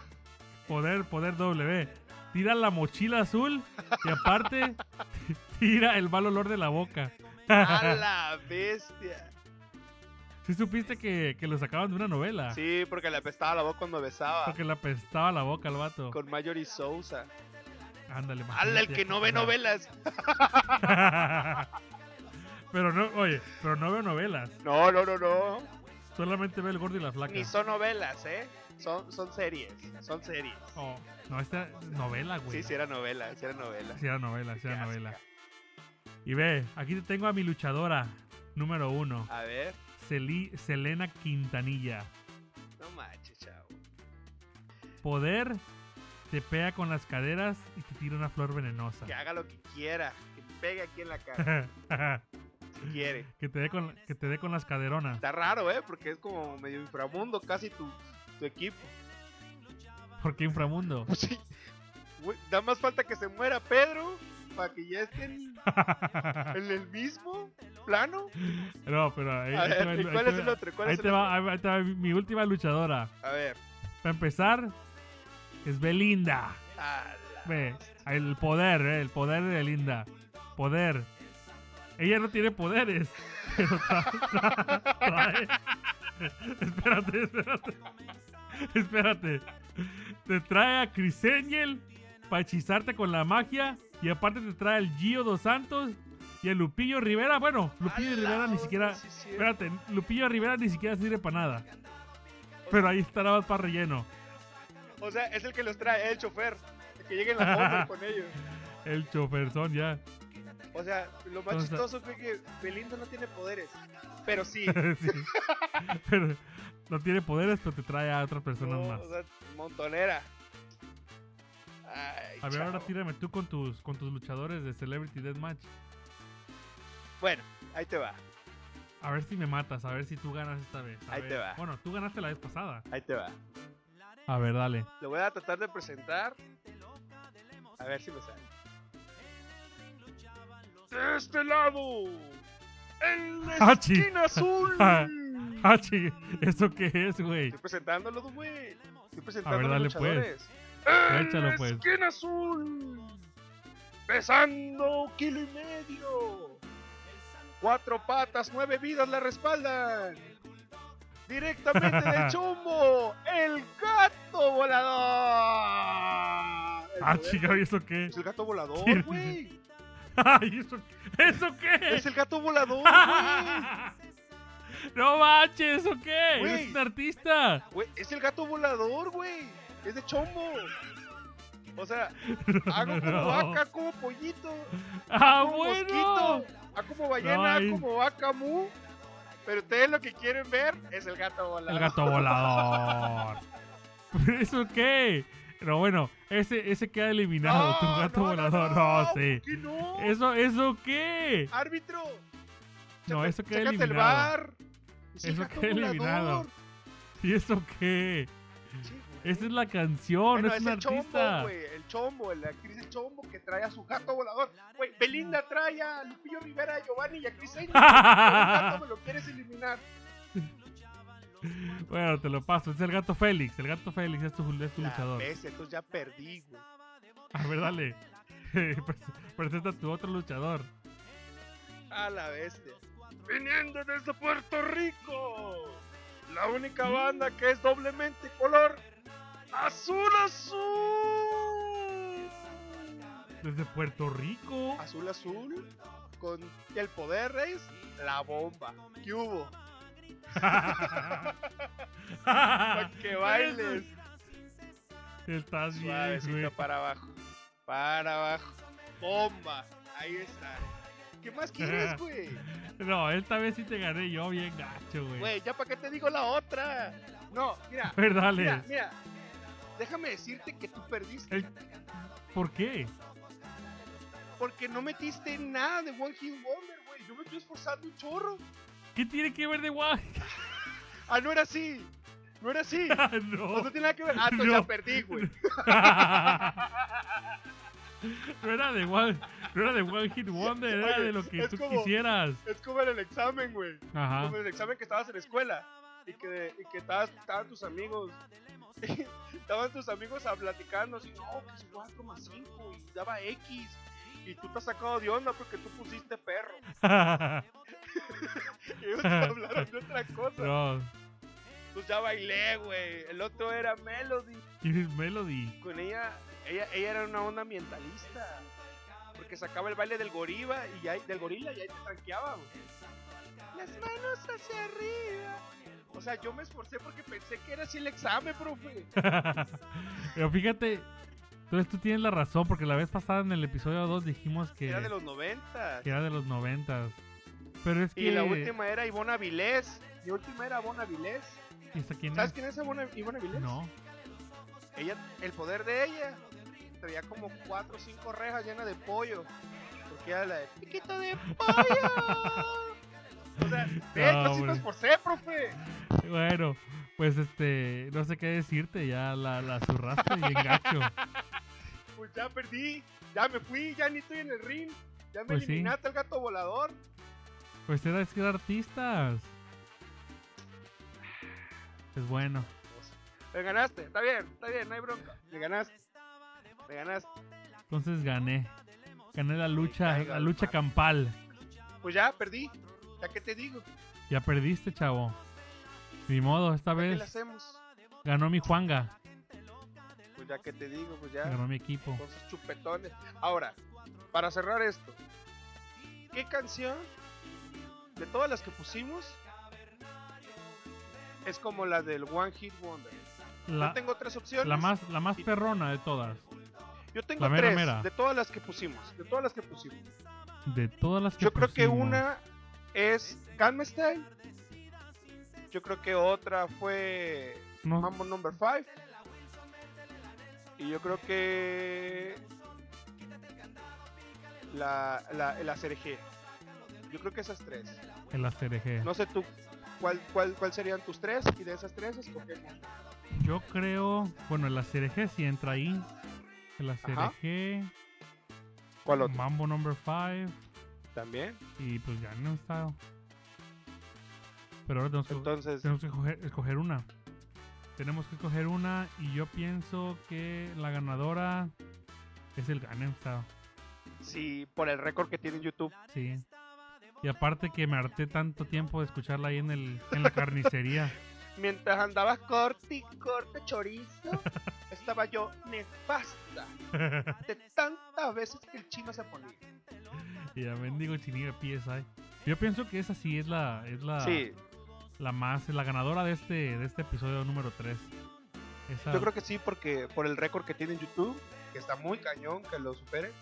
Poder, poder doble, ve. Tira la mochila azul y aparte tira el mal olor de la boca. A la bestia. ¿Sí supiste que, que lo sacaban de una novela? Sí, porque le apestaba la boca cuando besaba. Porque le apestaba la boca al vato. Con Marjorie Sousa. Ándale, ¡Hala, el imagínate, que no ve novelas! pero no, oye, pero no veo novelas. No, no, no, no. Solamente veo el gordo y la flaca. Ni son novelas, ¿eh? Son, son series. Son series. Oh, no, esta es novela, güey. Sí, sí era novela, sí era novela. Sí era novela, sí era novela. Y ve, aquí te tengo a mi luchadora número uno, A ver. Celi- Selena Quintanilla. No manches, chavo. Poder, te pega con las caderas y te tira una flor venenosa. Que haga lo que quiera. Que pegue aquí en la cara. Quiere. que, te dé con, que te dé con las caderonas. Está raro, ¿eh? Porque es como medio inframundo casi tu, tu equipo. ¿Por qué inframundo? Pues sí. Da más falta que se muera Pedro para que ya estén en el mismo plano. no, pero ahí, ahí te ver, va ¿y ahí cuál te es el va- otro? ¿Cuál ahí es el te va, ahí te va mi última luchadora. A ver. Para empezar, es Belinda. Ve, el poder, eh, el poder de Belinda. Poder. Ella no tiene poderes. Pero tra- tra- trae. espérate, espérate. Espérate. Te trae a Chris Angel para hechizarte con la magia. Y aparte te trae al Gio dos Santos y a Lupillo Rivera. Bueno, Lupillo A la Rivera ni siquiera. sí, sí. Espérate, Lupillo Rivera ni siquiera sirve para nada. Pero ahí estará más para relleno. O sea, es el que los trae, el chofer. El que llegue en la con ellos. El choferzón ya. O sea, lo más chistoso fue que Belinda no tiene poderes. Pero sí. Sí. Pero no tiene poderes, pero te trae a otras personas no, más. o sea, montonera. Ay, A ver, ahora tírame tú con tus, con tus luchadores de Celebrity Deathmatch. Bueno, ahí te va. A ver si me matas, a ver si tú ganas esta vez. A Ahí ver. te va. Bueno, tú ganaste la vez pasada. Ahí te va. A ver, dale. Lo voy a tratar de presentar. A ver si me sale. De este lado. En la Hachi. esquina azul. Hachi, ¿eso qué es, güey? Estoy presentándolo, güey. Estoy presentando A ver, los dale, pues. En Échalo, la pues. esquina azul. Pesando kilo y medio. Cuatro patas, nueve vidas la respaldan. Directamente del chumbo. El gato volador. Ah, chica, ¿y eso qué? Es el gato volador, güey. Ay, ¿eso, ¿eso qué? Es el gato volador, güey. no manches, ¿eso qué? Güey. ¿Eres un artista? Güey, es el gato volador, güey. Es de chombo. O sea, hago como vaca, como pollito. ¡Ah, como bueno! mosquito, hago como ballena, Ay. como vaca mu. Pero ustedes lo que quieren ver es el gato volador. El gato volador. ¿Eso qué? Pero bueno, ese, ese queda eliminado. tu gato volador. No, sí. ¿por qué no? ¿Eso, ¿Eso qué? Árbitro. No, eso queda Chécate el eliminado. bar. Sí, Eso queda eliminado. volador. ¿Y eso qué? Sí. Esa es la canción, Bueno, es es un el chombo, artista. güey. El chombo, la actriz el chombo que trae a su gato volador. Güey, Belinda trae a Lupillo Rivera, Giovanni y a Chris Angel. El gato me lo quieres eliminar. Bueno, te lo paso. Es el gato Félix. El gato Félix es tu, es tu luchador. bestia, entonces ya perdí, güey. A ver, dale. Pres- Presenta a tu otro luchador. A la bestia. Viniendo desde Puerto Rico. La única banda que es doblemente color azul azul. Desde Puerto Rico. Azul azul. Con el poder, Reyes. La bomba. ¿Qué hubo? Para que bailes. Estás bien, Suavecito güey. para abajo. Para abajo. Bomba. Ahí está. ¿Qué más quieres, güey? No, esta vez sí te gané yo bien gacho, güey. Güey, ya para qué te digo la otra. No, mira. A ver, dale. Mira, mira. Déjame decirte que tú perdiste. El- ¿Por qué? Porque no metiste nada de One Hit Wonder, güey. Yo me estoy esforzando un chorro. ¿Qué tiene que ver de guay? Ah, no era así. No era así. no. No, no tiene nada que ver. Ah, No. ya perdí, güey. no era de One, no era de One Hit Wonder, era Oye, de lo que tú como- quisieras. Es como en el examen, güey. Ajá. Como en el examen que estabas en la escuela. Y que, y que estabas- estaban tus amigos. estaban tus amigos a platicando así, no, que es 4 más 5 y daba X. Y tú te has sacado de onda porque tú pusiste perro. Y ellos hablaron de otra cosa. Pues ya bailé, güey. El otro era Melody. ¿quién es Melody? Con ella, ella, ella era una onda ambientalista. Porque sacaba el baile del gorila y ahí, del gorila y ahí te tranqueaba, güey. Las manos hacia arriba. O sea, yo me esforcé porque pensé que era así el examen, profe. Pero fíjate, entonces tú tienes la razón, porque la vez pasada en el episodio 2 dijimos que, Era de los 90. que era de los 90. Pero es que. Y la última era Ivona Vilés. Mi última era Ivona Vilés. ¿Y quién ¿Sabes es? quién es Ivona, Ivona Vilés? No. Ella, el poder de ella, traía como cuatro o cinco rejas llenas de pollo. Porque era la de piquito de pollo. o sea, eh, No, sí me hombre. esforcé, profe. Bueno, pues este, no sé qué decirte, ya la, la zurraste bien gacho. Pues ya perdí, ya me fui, ya ni estoy en el ring. Ya me Pues sí. eliminaste al gato volador. Pues era que era artistas. Es bueno. Me ganaste, está bien, está bien, no hay bronca. Me ganaste. Me ganaste. Entonces gané. Gané la lucha, la lucha campal. Pues ya perdí. Ya que te digo, Ya perdiste, chavo. Ni modo, esta ¿qué le vez hacemos? ganó mi Juanga. Pues ya que te digo, pues ya. Ganó mi equipo. con sus chupetones. Ahora, para cerrar esto, ¿qué canción de todas las que pusimos es como la del One Hit Wonder? La, Yo tengo tres opciones. la más, la más perrona de todas. Yo tengo la mera tres mera. de todas las que pusimos. De todas las que pusimos. De todas las que Yo creo que una es Calm Style. Yo creo que otra fue No, Mambo Number 5. Y yo creo que la, la, la CRG. Yo creo que esas tres. el ACRG. No sé tú cuál, cuál, cuál serían tus tres y de esas tres escogemos. Yo creo, bueno, el ACRG sí entra ahí. El ACRG, ¿Cuál Mambo Number 5 También. y pues ya no. Pero ahora tenemos que, Entonces, tenemos que escoger, escoger una. Tenemos que escoger una y yo pienso que la ganadora es el Gangnam Style. sí, por el récord que tiene en YouTube. Sí. Y aparte que me harté tanto tiempo de escucharla ahí en, el, en la carnicería. Mientras andabas corte y corte chorizo, estaba yo nefasta de tantas veces que el chino se ponía. y a mendigo chinillo PSI. Yo pienso que esa sí es la, es la, Sí, la más, la ganadora de este, de este episodio número 3. Esa, yo creo que sí, porque por el récord que tiene en YouTube, que está muy cañón que lo supere.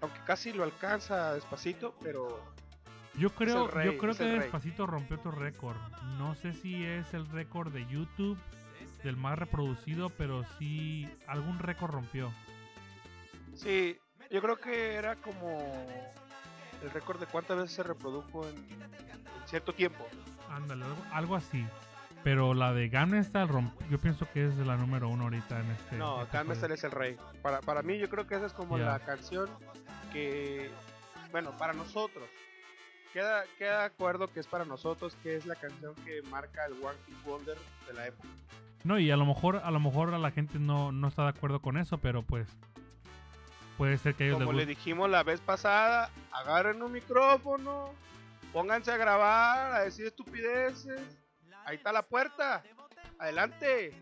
Aunque casi lo alcanza despacito, pero yo creo, rey, yo creo que. Despacito rompió otro récord. No sé si es el récord de YouTube del más reproducido, pero sí algún récord rompió. sí, yo creo que era como el récord de cuántas veces se reprodujo en, en cierto tiempo. Ándale, algo, algo así. Pero la de romp- yo pienso que es la número uno ahorita en este. No, este es el rey. Para, para mí, yo creo que esa es como Ya. la canción que, bueno, para nosotros. Queda, queda de acuerdo que es para nosotros, que es la canción que marca el One Hit Wonder de la época. No, y a lo mejor, a lo mejor a la gente no, no está de acuerdo con eso, pero pues puede ser que ellos Como le dijimos la vez pasada, agarren un micrófono, pónganse a grabar, a decir estupideces. Ahí está la puerta. Adelante.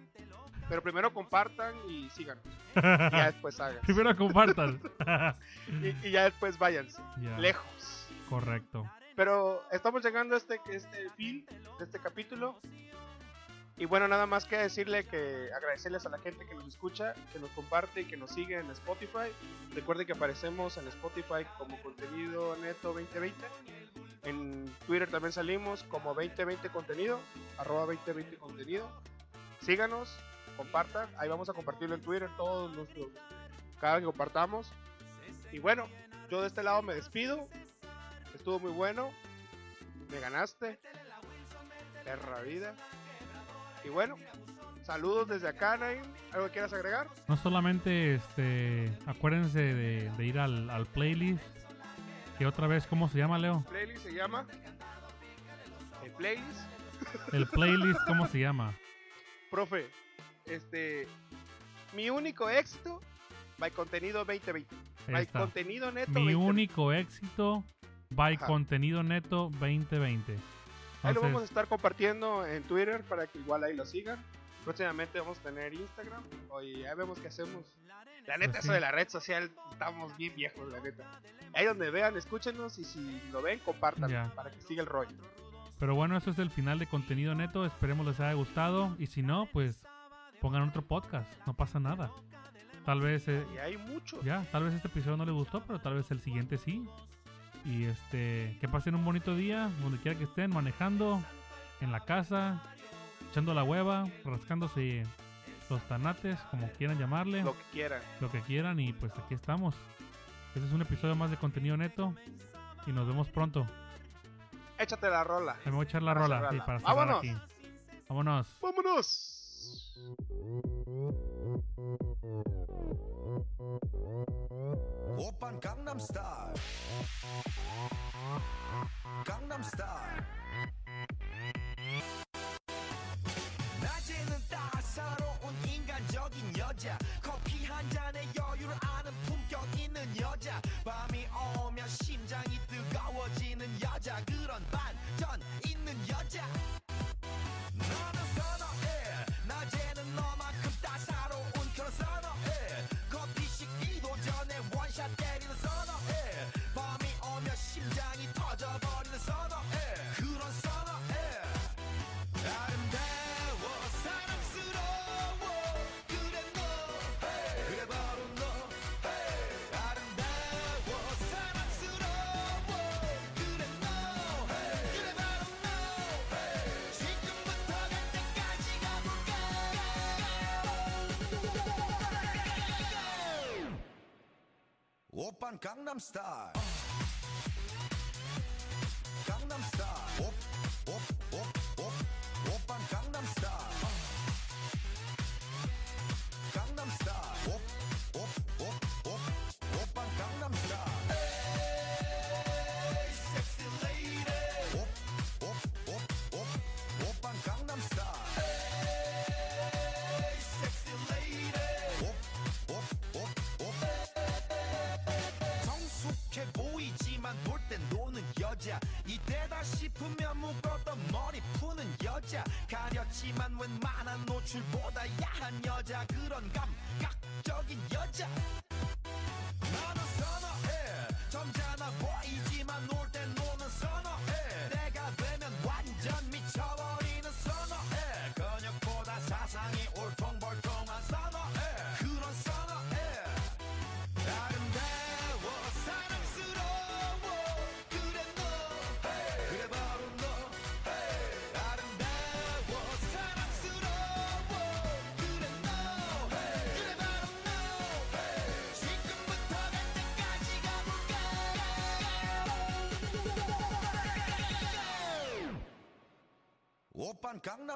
Pero primero compartan y sigan. Y ya después hagan. Primero compartan. Y, y ya después váyanse. Ya, Lejos. Correcto. Pero estamos llegando a este, este fin de este capítulo. Y bueno, nada más que decirle que agradecerles a la gente que nos escucha, que nos comparte y que nos sigue en Spotify. Recuerden que aparecemos en Spotify como contenido neto 2020. En Twitter también salimos como 2020 contenido, arroba 2020 contenido. Síganos, compartan. Ahí vamos a compartirlo en Twitter todos los cada que compartamos. Y bueno, yo de este lado me despido. Estuvo muy bueno. Me ganaste. Perra vida. Y bueno, saludos desde acá, Naim. ¿Algo que quieras agregar? No solamente este, acuérdense de, de ir al, al playlist. Que otra vez, ¿cómo se llama, Leo? Playlist se llama. El playlist. El playlist, ¿cómo se llama? Profe, este. Mi único éxito. By contenido 2020. Ahí By está. contenido neto Mi 2020. único éxito by Ajá. contenido neto 2020. Ahí lo vamos a estar compartiendo en Twitter para que igual ahí lo sigan. Próximamente vamos a tener Instagram. Oye, ya vemos qué hacemos. La neta, Pues eso sí. de la red social, estamos bien viejos, la neta. Ahí donde vean, escúchenos y si lo ven, compartan Ya. para que siga el rollo. Pero bueno, esto es el final de contenido neto. Esperemos les haya gustado. Y si no, pues pongan otro podcast. No pasa nada. Tal vez, eh, Y hay muchos. ya, tal vez este episodio no les gustó, pero tal vez el siguiente sí. Y este, que pasen un bonito día, donde quiera que estén, manejando, en la casa, echando la hueva, rascándose los tanates, como quieran llamarle, Lo que quieran. lo que quieran. Y pues aquí estamos. Este es un episodio más de contenido neto. Y nos vemos pronto. Échate la rola. Me voy a echar la Para rola sí, para Vámonos. aquí. Vámonos. ¡Vámonos! 오빤 강남스타일 강남스타일 Gangnam Style.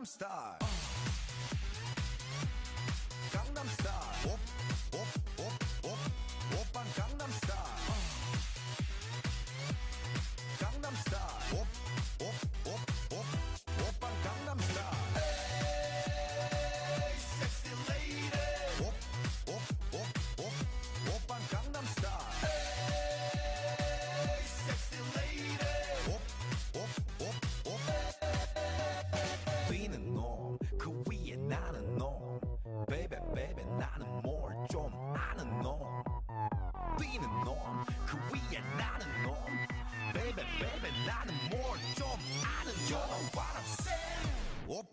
I'm stuck.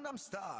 Gangnam Style.